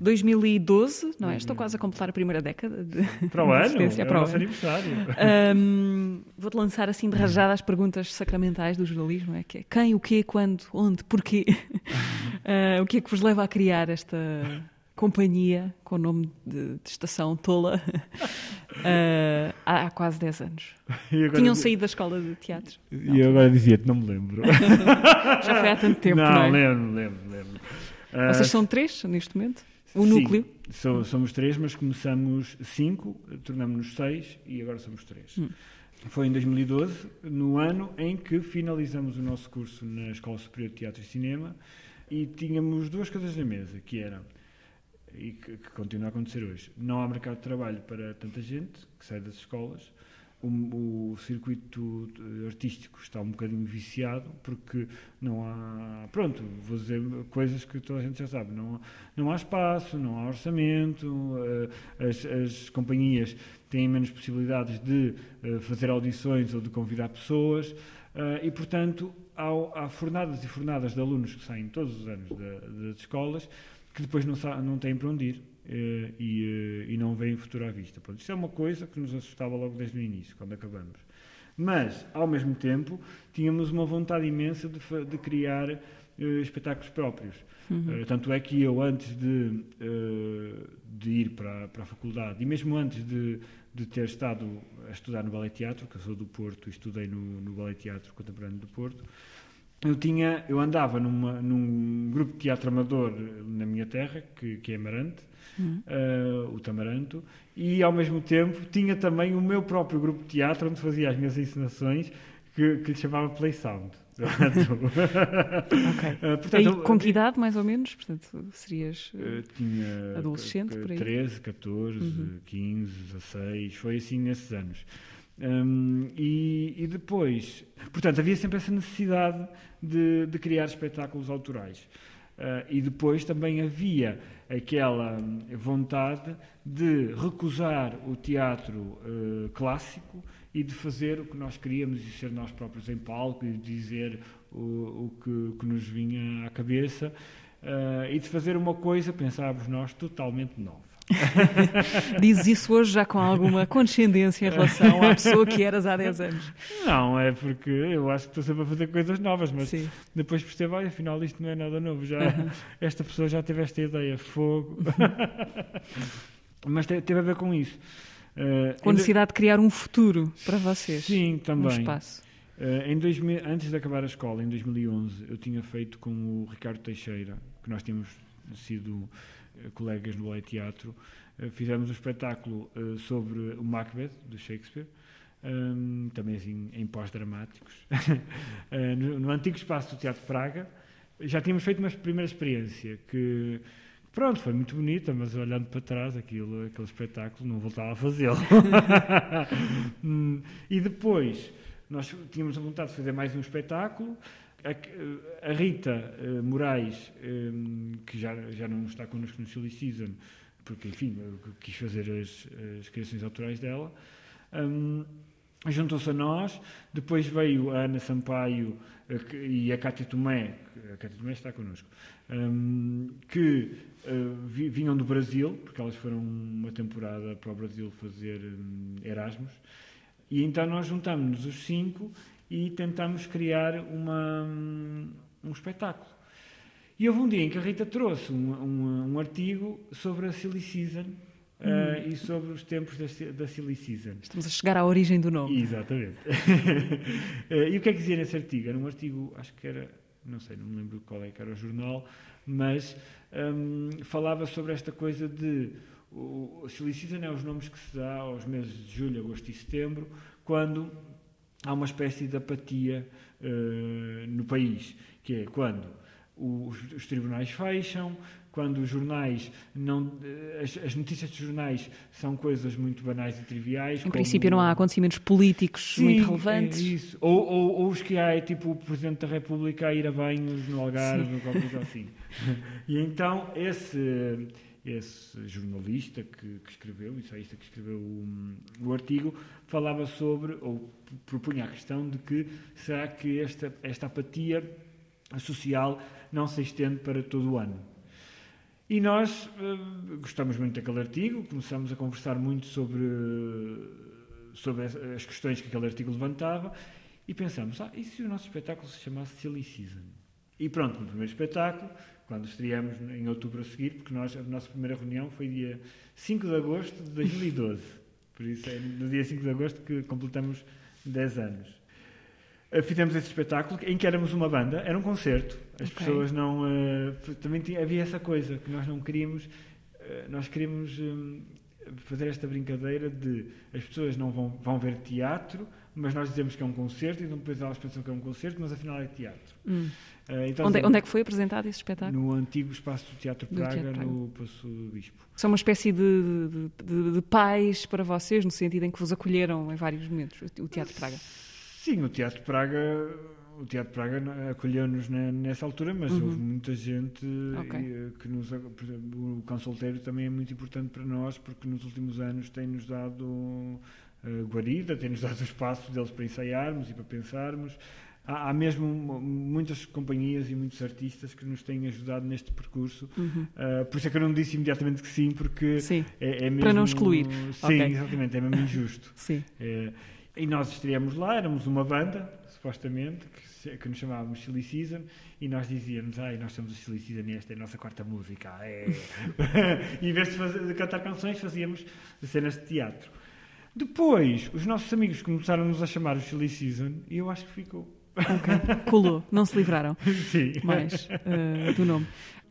Speaker 2: 2012, não é? Estou quase a completar a primeira década de
Speaker 3: Para o ano, é
Speaker 2: para o
Speaker 3: nosso
Speaker 2: ano.
Speaker 3: aniversário.
Speaker 2: Ahm, Vou-te lançar assim de rajada as perguntas sacramentais do jornalismo, é que é quem, o quê, quando, onde, porquê? Ah, o que é que vos leva a criar esta companhia com o nome de, de Estação Tola ah, há, há quase 10 anos? Tinham saído da escola de teatro?
Speaker 3: E eu agora dizia-te, não me lembro.
Speaker 2: Já foi há tanto tempo, não,
Speaker 3: não,
Speaker 2: é?
Speaker 3: lembro, lembro, lembro. Ah,
Speaker 2: Vocês são três neste momento? O
Speaker 3: sim,
Speaker 2: núcleo?
Speaker 3: so- somos três, mas começamos cinco, tornamos-nos seis e agora somos três.
Speaker 2: Hum.
Speaker 3: Foi em 2012, no ano em que finalizamos o nosso curso na Escola Superior de Teatro e Cinema e tínhamos duas coisas na mesa, que eram, e que, que continua a acontecer hoje, não há mercado de trabalho para tanta gente que sai das escolas, o, o circuito eh, artístico está um bocadinho viciado porque não há, pronto, vou dizer coisas que toda a gente já sabe, não, não há espaço, não há orçamento, eh, as, as companhias têm menos possibilidades de eh, fazer audições ou de convidar pessoas e, portanto, há, há fornadas e fornadas de alunos que saem todos os anos da- das escolas que depois não, não têm para onde ir eh, e, eh, e não veem futuro à vista. Pronto, isso é uma coisa que nos assustava logo desde o início, quando acabamos. Mas, ao mesmo tempo, tínhamos uma vontade imensa de, de criar eh, espetáculos próprios. Eh, tanto é que eu, antes de, de ir para, para a faculdade, e mesmo antes de, de ter estado a estudar no Ballet Teatro, que eu sou do Porto e estudei no, no Ballet Teatro Contemporâneo do Porto, eu tinha eu andava numa, num grupo de teatro amador na minha terra que, que é Amarante eh, o Tamaranto e ao mesmo tempo tinha também o meu próprio grupo de teatro onde fazia as minhas encenações que, que lhe chamava Play Sound
Speaker 2: Ok.
Speaker 3: Eh, portanto, eu-
Speaker 2: com que idade, mais ou menos? Portanto, serias...
Speaker 3: eh, tinha
Speaker 2: Adolescente, por aí?
Speaker 3: 13, 14, 15, 16, foi assim nesses anos. Hum, e, e depois, portanto, havia sempre essa necessidade de, de criar espetáculos autorais. Ah, e depois também havia aquela hum, vontade de recusar o teatro eh, clássico e de fazer o que nós queríamos e ser nós próprios em palco e dizer o, o que, que nos vinha à cabeça ah, e de fazer uma coisa, pensávamos nós, totalmente nova.
Speaker 2: Dizes isso hoje já com alguma condescendência em relação à pessoa que eras há 10 anos.
Speaker 3: Não, é porque eu acho que estou sempre a fazer coisas novas, mas
Speaker 2: Sim.
Speaker 3: depois percebo, "Ai, afinal isto não é nada novo, já esta pessoa já teve esta ideia, fogo. mas te- teve a ver com isso. Eh,
Speaker 2: Com a necessidade de criar um futuro para vocês.
Speaker 3: Sim,
Speaker 2: Um
Speaker 3: também.
Speaker 2: espaço.
Speaker 3: Eh, em 2000, antes de acabar a escola, em 2011, eu tinha feito com o Ricardo Teixeira, que nós tínhamos sido colegas no Ballet Teatro, eh, fizemos um espetáculo eh, sobre o Macbeth, do Shakespeare, ehm, também assim em pós-dramáticos, eh, no, no antigo espaço do Teatro Praga. Já tínhamos feito uma primeira experiência que, pronto, foi muito bonita, mas olhando para trás, aquilo, aquele espetáculo, não voltava a fazê-lo. Hum, e depois, nós tínhamos a vontade de fazer mais um espetáculo. A, a Rita eh, Moraes, hum, que já, já não está connosco no Silly Season, porque, enfim, quis fazer as, as criações autorais dela, hum, juntou-se a nós. Depois veio a Ana Sampaio eh, que- e a Cátia Tomé, a Cátia Tomé está connosco, hum, que eh, vi- vinham do Brasil, porque elas foram uma temporada para o Brasil fazer hum, Erasmus. E então nós juntámos-nos os cinco e tentámos criar uma, hum, um espetáculo. E houve um dia em que a Rita trouxe um, um- um artigo sobre a Silly Season eh, e sobre os tempos da, da Silly Season.
Speaker 2: Estamos a chegar à origem do nome.
Speaker 3: Exatamente. Eh, e o que é que dizia nesse artigo? Era um artigo, acho que era, não sei, não me lembro qual é que era o jornal, mas hum, falava sobre esta coisa de o, o Silly Season é os nomes que se dá aos meses de julho, agosto e setembro, quando há uma espécie de apatia eh, no país, que é quando os, os tribunais fecham, quando os jornais não. eh, As, as notícias dos jornais são coisas muito banais e triviais.
Speaker 2: Em princípio, não há acontecimentos políticos
Speaker 3: Sim,
Speaker 2: muito relevantes.
Speaker 3: É isso. Ou, ou, ou os que há é tipo o Presidente da República a ir a banhos no Algarve, ou qualquer coisa assim. e então esse, esse jornalista que, que escreveu, ensaísta que escreveu o, o artigo, falava sobre, ou propunha a questão de que será que esta, esta apatia social não se estende para todo o ano. E nós eh, gostamos muito daquele artigo, começamos a conversar muito sobre, sobre as questões que aquele artigo levantava e pensamos, ah, e se o nosso espetáculo se chamasse Silly Season? E pronto, no primeiro espetáculo, quando estreamos em outubro a seguir, porque nós, a nossa primeira reunião foi dia 5 de agosto de 2012. Por isso é no dia 5 de agosto que completamos 10 anos. Uh, Fizemos esse espetáculo em que éramos uma banda, era um concerto. As
Speaker 2: Ok.
Speaker 3: pessoas não. uh, também tinha- havia essa coisa que nós não queríamos. uh, nós queríamos um, fazer esta brincadeira de as pessoas não vão, vão ver teatro, mas nós dizemos que é um concerto e então depois elas pensam que é um concerto, mas afinal é teatro.
Speaker 2: Hum.
Speaker 3: Uh, então,
Speaker 2: Onde, é- onde é que foi apresentado esse espetáculo?
Speaker 3: No antigo espaço do Teatro
Speaker 2: Do
Speaker 3: Praga,
Speaker 2: Teatro Praga.
Speaker 3: no Passo do Bispo.
Speaker 2: São uma espécie de, de, de- de pais para vocês, no sentido em que vos acolheram em vários momentos, o Teatro Praga.
Speaker 3: Sim, o Teatro Praga, o Teatro Praga acolheu-nos ne- nessa altura, mas
Speaker 2: Uhum.
Speaker 3: houve muita gente
Speaker 2: Ok.
Speaker 3: eh, que nos, o Cão Solteiro também é muito importante para nós, porque nos últimos anos tem-nos dado eh, guarida, tem-nos dado o espaço deles para ensaiarmos e para pensarmos. Há, há mesmo mu- muitas companhias e muitos artistas que nos têm ajudado neste percurso.
Speaker 2: Uhum.
Speaker 3: Eh, por isso é que eu não disse imediatamente que sim, porque
Speaker 2: Sim,
Speaker 3: é, é mesmo...
Speaker 2: Para não excluir.
Speaker 3: Sim,
Speaker 2: Ok.
Speaker 3: exatamente, é mesmo injusto.
Speaker 2: sim.
Speaker 3: É, e nós estreamos lá, éramos uma banda, supostamente, que, que nos chamávamos Silly Season, e nós dizíamos, ai, nós somos o Silly Season e esta é a nossa quarta música. É. e em vez de, fazer- de cantar canções, fazíamos cenas de teatro. Depois, os nossos amigos começaram-nos a chamar o Silly Season, e eu acho que ficou.
Speaker 2: Ok. Colou, não se livraram
Speaker 3: Sim.
Speaker 2: mais eh, do nome.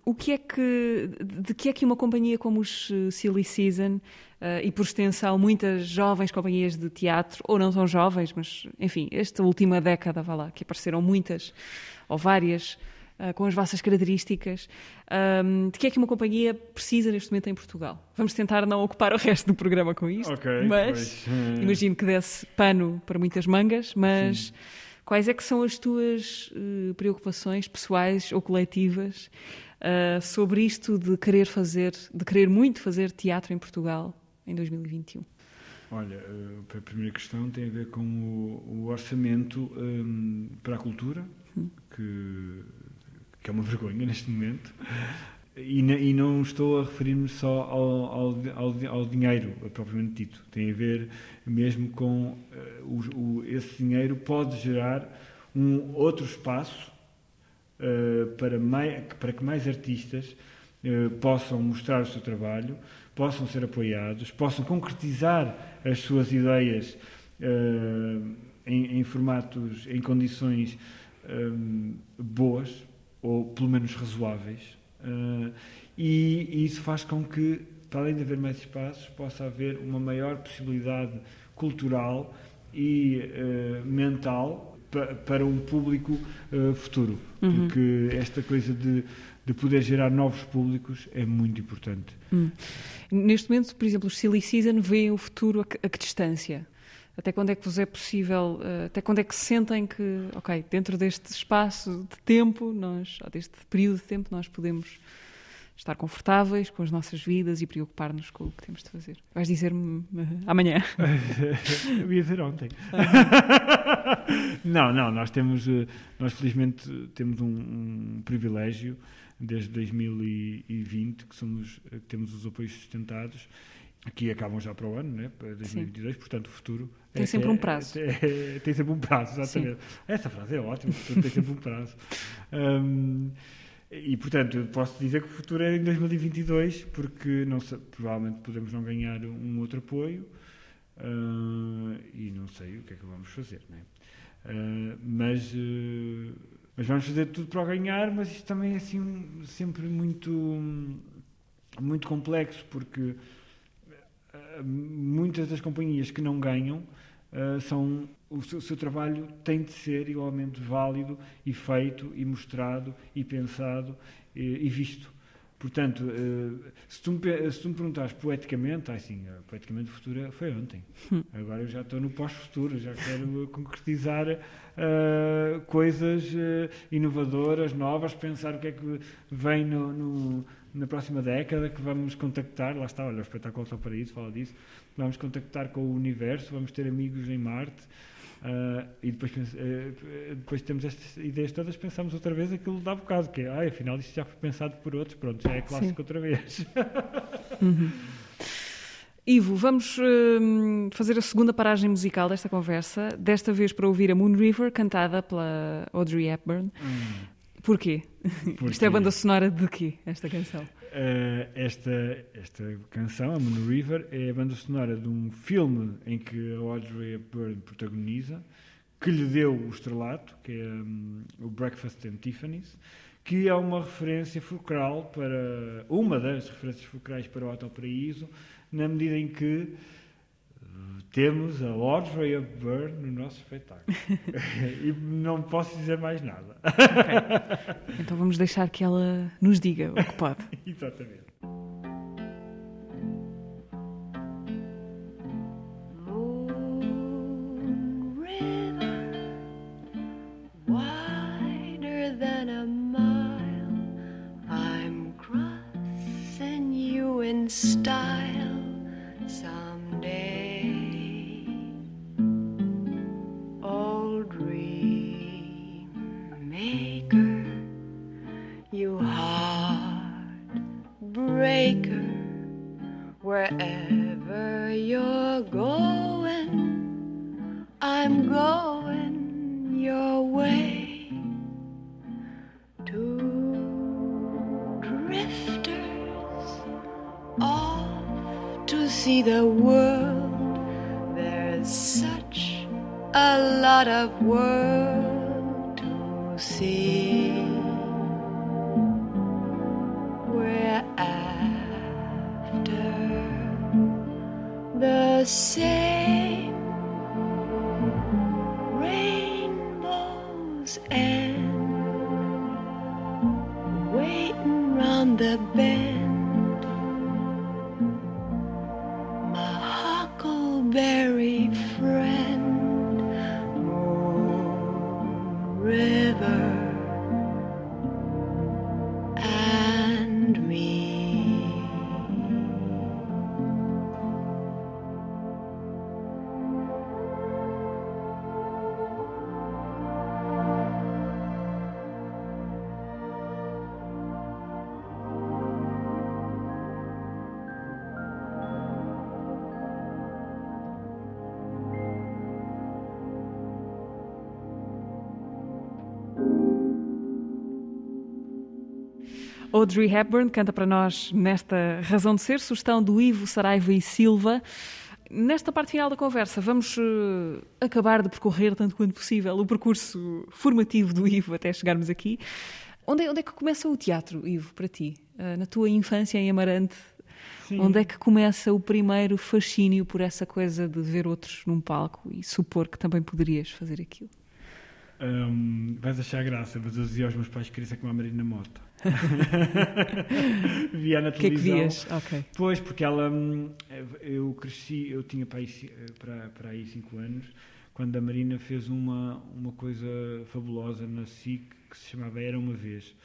Speaker 2: O que é que, de que é que uma companhia como os eh, Silly Season eh, e por extensão muitas jovens companhias de teatro, ou não tão jovens, mas enfim, esta última década, vá lá, que apareceram muitas ou várias eh, com as vossas características, ahm, de que é que uma companhia precisa neste momento em Portugal? Vamos tentar não ocupar o resto do programa com isto,
Speaker 3: Ok,
Speaker 2: mas
Speaker 3: pois, eh,
Speaker 2: imagino que desse pano para muitas mangas, mas quais é que são as tuas eh, preocupações pessoais ou coletivas eh, sobre isto de querer fazer, de querer muito fazer teatro em Portugal em 2021?
Speaker 3: Olha, a primeira questão tem a ver com o, o orçamento hum, para a cultura, que, que é uma vergonha neste momento. E, e não estou a referir-me só ao, ao, ao, ao dinheiro propriamente dito. Tem a ver mesmo com eh, o, o- esse dinheiro pode gerar um outro espaço eh, para, mai- para que mais artistas eh, possam mostrar o seu trabalho, possam ser apoiados, possam concretizar as suas ideias em, em formatos, em condições boas ou pelo menos razoáveis. Eh, e, e isso faz com que, para além de haver mais espaços, possa haver uma maior possibilidade cultural e eh, mental pa- para um público eh, futuro.
Speaker 2: Uhum.
Speaker 3: Porque esta coisa de, de poder gerar novos públicos é muito importante.
Speaker 2: Neste momento, por exemplo, os Silly Season veem o futuro a que, a que distância? Até quando é que vos é possível, eh, até quando é que sentem que, ok, dentro deste espaço de tempo, nós, ou deste período de tempo, nós podemos estar confortáveis com as nossas vidas e preocupar-nos com o que temos de fazer? Vais dizer-me eh, amanhã.
Speaker 3: Eu ia dizer ontem. não, não, nós temos, eh, nós felizmente temos um, um privilégio desde 2020 que somos, que temos os apoios sustentados que acabam já para o ano, né, para 2022, portanto o futuro
Speaker 2: Tem
Speaker 3: é-
Speaker 2: sempre
Speaker 3: é-
Speaker 2: um prazo.
Speaker 3: é- é- tem sempre um prazo, exatamente. Essa frase é ótima, o futuro tem sempre um prazo. Hum, e portanto, eu posso dizer que o futuro é em 2022, porque não sei- provavelmente podemos não ganhar um outro apoio ah, e não sei o que é que vamos fazer, né? Ah, mas, eh, mas vamos fazer tudo para ganhar, mas isto também é assim um- sempre muito, muito complexo, porque muitas das companhias que não ganham ah, são o seu, o seu trabalho tem de ser igualmente válido e feito e mostrado e pensado e, e visto. Portanto, eh, se, tu me, se tu me perguntares poeticamente, ah, sim, eh, poeticamente o futuro foi ontem. Agora eu já estou no pós-futuro, já quero concretizar eh, coisas inovadoras, novas, pensar o que é que vem no, no, na próxima década que vamos contactar, lá está, olha, o espetáculo está para isso, fala disso, vamos contactar com o universo, vamos ter amigos em Marte. ah, e depois, eh, depois temos estas ideias todas, pensamos outra vez aquilo dá bocado, que é, ah, afinal isto já foi pensado por outros, pronto, já é clássico outra vez.
Speaker 2: Ivo, vamos hum, fazer a segunda paragem musical desta conversa, desta vez para ouvir a Moon River, cantada pela Audrey Hepburn. Porquê? Isto é
Speaker 3: Porque,
Speaker 2: a banda sonora de quê, esta canção?
Speaker 3: eh, esta, esta canção, a Moon River, é a banda sonora de um filme em que a Audrey Hepburn protagoniza, que lhe deu o estrelato, que é hum, o Breakfast at Tiffany's, que é uma referência fulcral para uma das referências fulcrais para o Hotel Paraíso, na medida em que temos a Audrey Hepburn no nosso espetáculo. e não posso dizer mais nada.
Speaker 2: Então vamos deixar que ela nos diga o que pode.
Speaker 3: Exatamente.
Speaker 4: Moon wherever you're going, I'm going your way. Two drifters off to see the world. There's such a lot of world very fresh.
Speaker 2: Audrey Hepburn canta para nós nesta Razão de Ser, sugestão do Ivo Saraiva e Silva. Nesta parte final da conversa, vamos eh, acabar de percorrer, tanto quanto possível, o percurso formativo do Ivo até chegarmos aqui. Onde é, onde é que começa o teatro, Ivo, para ti? Eh, na tua infância em Amarante,
Speaker 3: Sim.
Speaker 2: onde é que começa o primeiro fascínio por essa coisa de ver outros num palco e supor que também poderias fazer aquilo?
Speaker 3: Hum, vais achar graça, mas eu dizia aos meus pais que queria ser como a Marina Mota. Via na
Speaker 2: O que é que
Speaker 3: televisão.
Speaker 2: vias? Ok.
Speaker 3: Pois, porque ela. hum, Eu cresci, eu tinha para aí, ci- para, para aí 5 anos, quando a Marina fez uma, uma coisa fabulosa na SIC que se chamava Era uma Vez.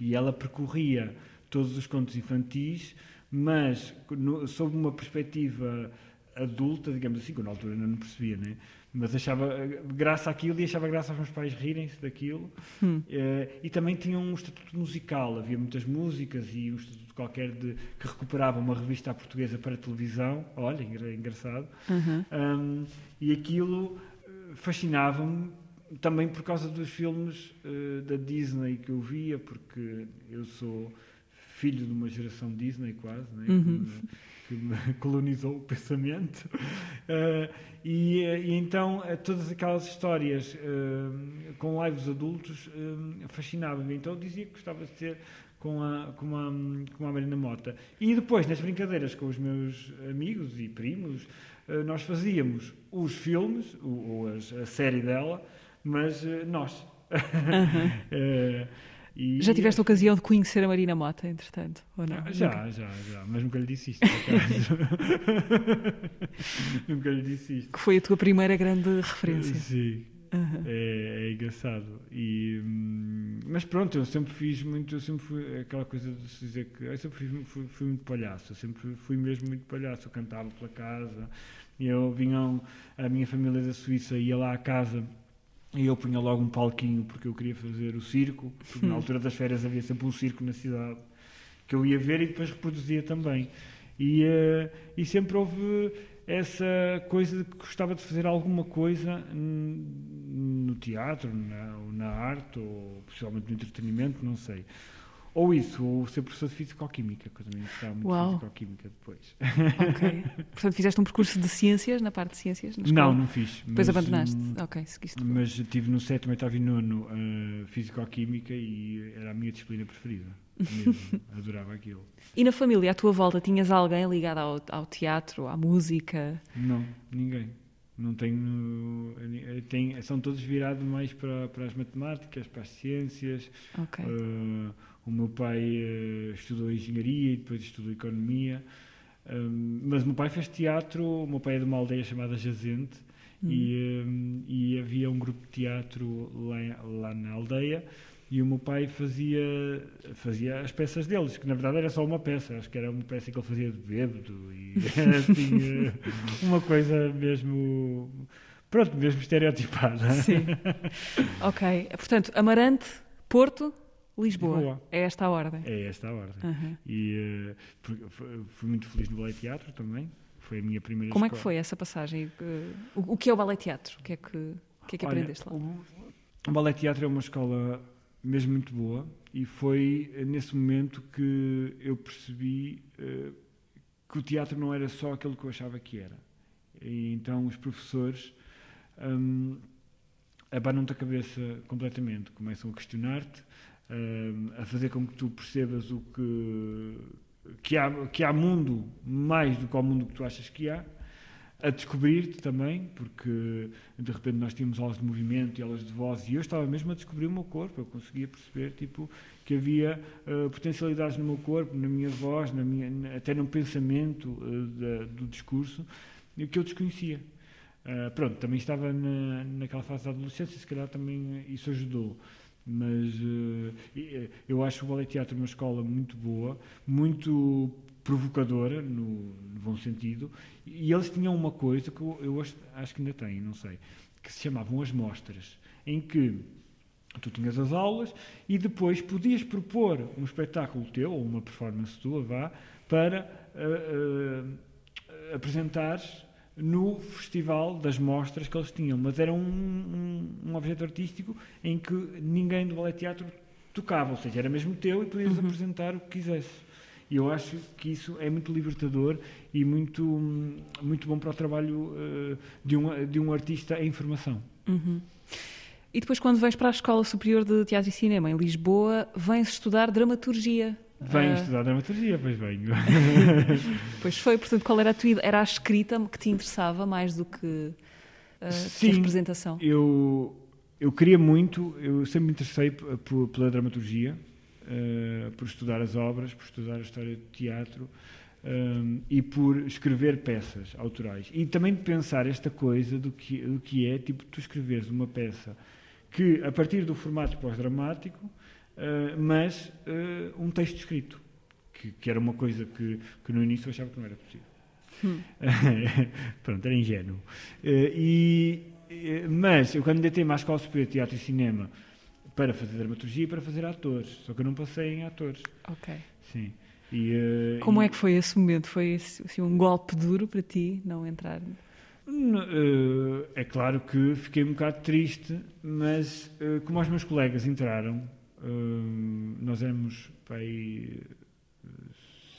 Speaker 3: E ela percorria todos os contos infantis, mas no- sob uma perspectiva adulta, digamos assim, que na altura ainda não percebia, né? Mas achava eh, graça àquilo e achava graça aos meus pais rirem-se daquilo. Eh, e também tinha um estatuto musical, havia muitas músicas e um estatuto qualquer de, que recuperava uma revista à portuguesa para televisão. Olha, engra- engraçado. Um, e aquilo eh, fascinava-me também por causa dos filmes eh, da Disney que eu via, porque eu sou filho de uma geração Disney quase, né? que, me, que me colonizou o pensamento. Eh, e, eh, e então eh, todas aquelas histórias eh, com lives adultos eh, fascinavam-me. Então eu dizia que gostava de ser com a, com, a, com a Marina Mota. E depois, nas brincadeiras com os meus amigos e primos, nós fazíamos os filmes, ou, ou as- a série dela, mas nós. Eh, e-
Speaker 2: Já tiveste a ocasião de conhecer a Marina Mota, entretanto, ou não?
Speaker 3: Ah, Já, já, já, mas nunca lhe disse isto. nunca lhe disse isto.
Speaker 2: Que foi a tua primeira grande referência.
Speaker 3: Sim. É, é engraçado. E, hum, mas pronto, eu sempre fiz muito, eu sempre fui aquela coisa de se dizer que eu sempre fui, fui- fui muito palhaço, eu sempre fui, mesmo muito palhaço, eu cantava pela casa, eu vinham, a minha família da Suíça ia lá à casa e eu punha logo um palquinho porque eu queria fazer o circo, porque na altura das férias havia sempre um circo na cidade que eu ia ver e depois reproduzia também. E, eh, e sempre houve essa coisa de que gostava de fazer alguma coisa no teatro, na, ou na arte, ou possivelmente no entretenimento, não sei. Ou isso, ou ser professor de Físico-Química, que eu também gostava muito
Speaker 2: Uau.
Speaker 3: de Físico-Química depois.
Speaker 2: Ok. Portanto, fizeste um percurso de ciências, na parte de ciências?
Speaker 3: Não, não fiz.
Speaker 2: Depois
Speaker 3: mas,
Speaker 2: abandonaste.
Speaker 3: hum,
Speaker 2: Ok, seguiste.
Speaker 3: Mas tive no sétimo, oitavo e nono uh, Físico-Química e era a minha disciplina preferida. Mesmo. Adorava aquilo.
Speaker 2: E na família, à tua volta, tinhas alguém ligado ao, ao teatro, à música?
Speaker 3: Não, ninguém. Não tenho. eh, Tem, são todos virados mais para, para as matemáticas, para as ciências.
Speaker 2: Ok.
Speaker 3: Uh, o meu pai uh, estudou engenharia e depois estudou economia. Um, mas o meu pai fez teatro. O meu pai é de uma aldeia chamada Jazente. E, um, e havia um grupo de teatro lá, lá na aldeia. E o meu pai fazia, fazia as peças deles, que na verdade era só uma peça, acho que era uma peça que ele fazia de bêbado e era assim, eh, uma coisa mesmo, pronto, mesmo estereotipada.
Speaker 2: Sim. ok. Portanto, Amarante, Porto, Lisboa.
Speaker 3: Lisboa.
Speaker 2: É esta a ordem.
Speaker 3: É esta a ordem.
Speaker 2: Aham.
Speaker 3: E porque fui muito feliz no ballet teatro também, foi a minha primeira
Speaker 2: Como é que
Speaker 3: escola.
Speaker 2: foi essa passagem? Eh, O, o que é o ballet teatro? O que é que, o que, é que
Speaker 3: Olha,
Speaker 2: aprendeste lá?
Speaker 3: O, o ballet teatro é uma escola mesmo muito boa e foi nesse momento que eu percebi eh, que o teatro não era só aquilo que eu achava que era. E então os professores hum, abanam-te a cabeça completamente, começam a questionar-te, hum, a fazer com que tu percebas o que que há, que há mundo mais do que o mundo que tu achas que há, a descobrir-te também, porque de repente nós tínhamos aulas de movimento e aulas de voz e eu estava mesmo a descobrir o meu corpo, eu conseguia perceber tipo, que havia eh, potencialidades no meu corpo, na minha voz, na minha, até no pensamento eh, da- do discurso, que eu desconhecia. Ah, pronto, também estava na, naquela fase da adolescência, se calhar também isso ajudou. Mas eh, eu acho o Ballet Teatro uma escola muito boa, muito provocadora, no, no bom sentido, e eles tinham uma coisa que eu, eu acho, que ainda têm, não sei, que se chamavam as mostras, em que tu tinhas as aulas e depois podias propor um espetáculo teu, ou uma performance tua, vá, para ah, ah, apresentares no festival das mostras que eles tinham, mas era um, um, um objeto artístico em que ninguém do ballet teatro tocava, ou seja, era mesmo teu e podias apresentar o que quisesse. E eu acho que isso é muito libertador e muito, hum, muito bom para o trabalho eh, de, um, de um artista em formação.
Speaker 2: Uhum. E depois, quando vens para a Escola Superior de Teatro e Cinema em Lisboa, vens estudar dramaturgia.
Speaker 3: Venho
Speaker 2: Ah,
Speaker 3: estudar dramaturgia, pois venho.
Speaker 2: Pois foi, portanto, qual era a tua? Era a escrita que te interessava mais do que, ah, a
Speaker 3: Sim.
Speaker 2: representação?
Speaker 3: Eu, eu queria muito, eu sempre me interessei pela dramaturgia, eh, por estudar as obras, por estudar a história do teatro ehm, e por escrever peças autorais. E também de pensar esta coisa do que, do que é, tipo, tu escreveres uma peça que, a partir do formato pós-dramático, eh, mas eh, um texto escrito, que, que era uma coisa que, que no início eu achava que não era possível. Pronto, era ingênuo. Eh, e, mas eu quando deitei-me à Escola Superior de Teatro e Cinema para fazer dramaturgia e para fazer atores, só que eu não passei em atores.
Speaker 2: Ok.
Speaker 3: Sim. E,
Speaker 2: Como
Speaker 3: e-
Speaker 2: é que foi esse momento? Foi assim, um golpe duro para ti não entrar?
Speaker 3: É claro que fiquei um bocado triste, mas como os meus colegas entraram, nós éramos para aí eh,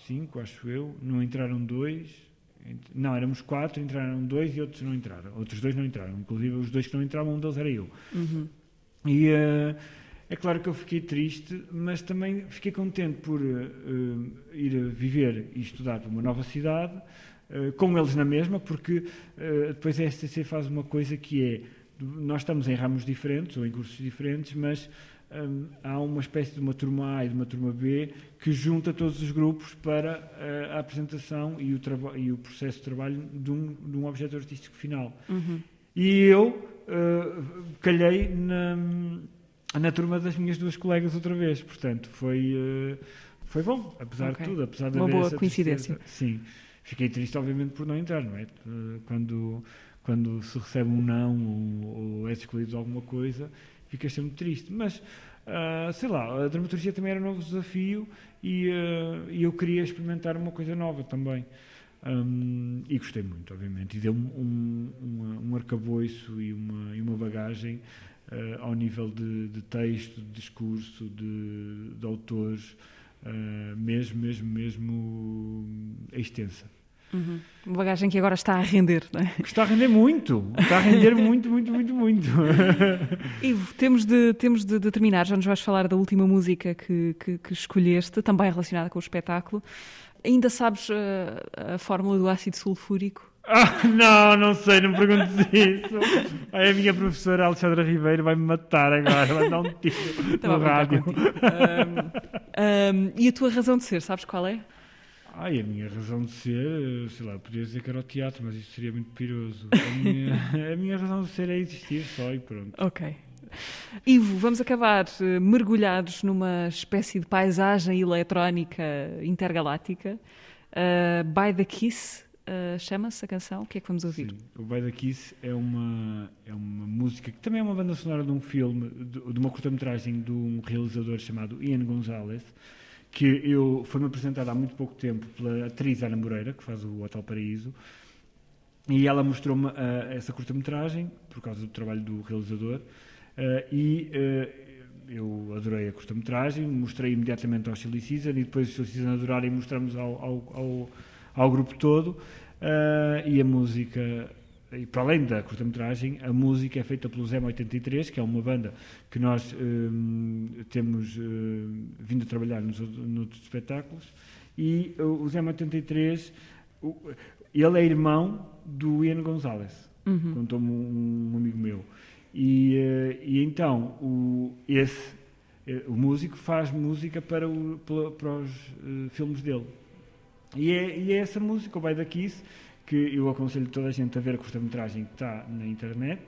Speaker 3: cinco, acho eu, não entraram dois, não, éramos quatro, entraram dois e outros não entraram. Outros dois não entraram, inclusive os dois que não entravam, um deles era eu.
Speaker 2: Uhum.
Speaker 3: E eh, é claro que eu fiquei triste, mas também fiquei contente por eh, ir a viver e estudar para uma nova cidade, eh, com eles na mesma, porque depois a STC faz uma coisa que é, nós estamos em ramos diferentes ou em cursos diferentes, mas hum, há uma espécie de uma turma A e de uma turma B que junta todos os grupos para eh, a apresentação e o, e o processo de trabalho de um, de um objeto artístico final.
Speaker 2: Uhum.
Speaker 3: E eu eh, calhei na, na turma das minhas duas colegas outra vez. Portanto, foi, eh, foi bom, apesar
Speaker 2: Ok.
Speaker 3: de tudo. Apesar de
Speaker 2: Uma boa coincidência.
Speaker 3: tristeza. Sim. Fiquei triste, obviamente, por não entrar, não é? Quando, quando se recebe um não ou, ou é escolhido de alguma coisa, fica sempre triste. Mas, ah, sei lá, a dramaturgia também era um novo desafio e, e eu queria experimentar uma coisa nova também. Hum, e gostei muito, obviamente, e deu-me um, um, um arcabouço e uma, e uma bagagem ah, ao nível de, de texto, de discurso, de, de autores, mesmo, mesmo, mesmo extensa.
Speaker 2: Uhum. Uma bagagem que agora está a render, não é?
Speaker 3: Que está a render muito, está a render muito, muito, muito, muito.
Speaker 2: Ivo, temos de, temos de, de terminar. Já nos vais falar da última música que, que, que escolheste, também relacionada com o espetáculo. Ainda sabes uh, a fórmula do ácido sulfúrico?
Speaker 3: Ah, não, não sei, não me perguntes isso. Ai, a minha professora Alexandra Ribeiro vai me matar agora, vai dar um tiro
Speaker 2: Estava a
Speaker 3: no rádio.
Speaker 2: Ahm, ahm, e a tua razão de ser, sabes qual é?
Speaker 3: Ai, a minha razão de ser, sei lá, podia dizer que era o teatro, mas isso seria muito piroso. A minha, a minha razão de ser é existir só e pronto.
Speaker 2: Ok. Ivo, vamos acabar eh, mergulhados numa espécie de paisagem eletrónica intergaláctica. Uh, By the Kiss, uh, chama-se a canção. O que é que vamos ouvir?
Speaker 3: Sim, o By the Kiss é uma, é uma música que também é uma banda sonora de um filme, de, de uma curta-metragem de um realizador chamado Ian Gonzalez, que eu foi-me apresentado há muito pouco tempo pela atriz Ana Moreira, que faz o Hotel Paraíso, e ela mostrou-me ah, essa curta-metragem, por causa do trabalho do realizador, ah, e ah, eu adorei a curta-metragem, mostrei imediatamente ao Chili Season, e depois o Chili Season adoraram e mostramos ao, ao, ao, ao grupo todo, e a música e para além da curta-metragem, a música é feita pelos M83, que é uma banda que nós hum, temos hum, vindo a trabalhar nos, noutros espetáculos. E uh, os M83, o- ele é irmão do Ian Gonzalez, contou-me um, um amigo meu. E, eh, e então, o, esse, eh, o músico faz música para, o- para os eh, filmes dele. E é, e é essa música, o By the Kiss, que eu aconselho toda a gente a ver a curta-metragem que está na internet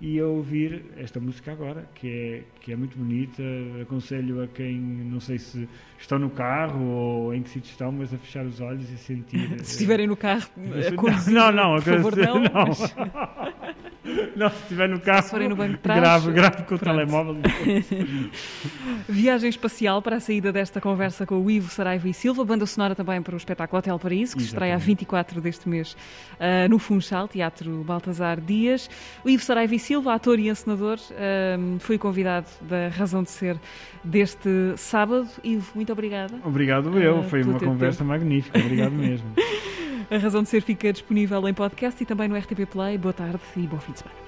Speaker 3: e a ouvir esta música agora, que é, que é muito bonita. Aconselho a quem, não sei se estão no carro ou em que sítio estão, mas a fechar os olhos e sentir.
Speaker 2: Se estiverem no carro a conduzir,
Speaker 3: não, não,
Speaker 2: por favor, não.
Speaker 3: não.
Speaker 2: mas-
Speaker 3: Não, se estiver no carro,
Speaker 2: Se forem no banco de trás,
Speaker 3: grave, grave com o telemóvel.
Speaker 2: Viagem espacial para a saída desta conversa com o Ivo Saraiva e Silva, banda sonora também para o espetáculo Hotel Paraíso, que se estreia a
Speaker 3: Exatamente.
Speaker 2: 24 deste mês ah, no Funchal, Teatro Baltasar Dias. O Ivo Saraiva e Silva, ator e encenador, ah, foi convidado da Razão de Ser deste sábado. Ivo, muito obrigada.
Speaker 3: Obrigado eu,
Speaker 2: Ah,
Speaker 3: foi uma conversa magnífica, obrigado mesmo.
Speaker 2: A Razão de Ser fica disponível em podcast e também no RTP Play. Boa tarde e bom fim de semana.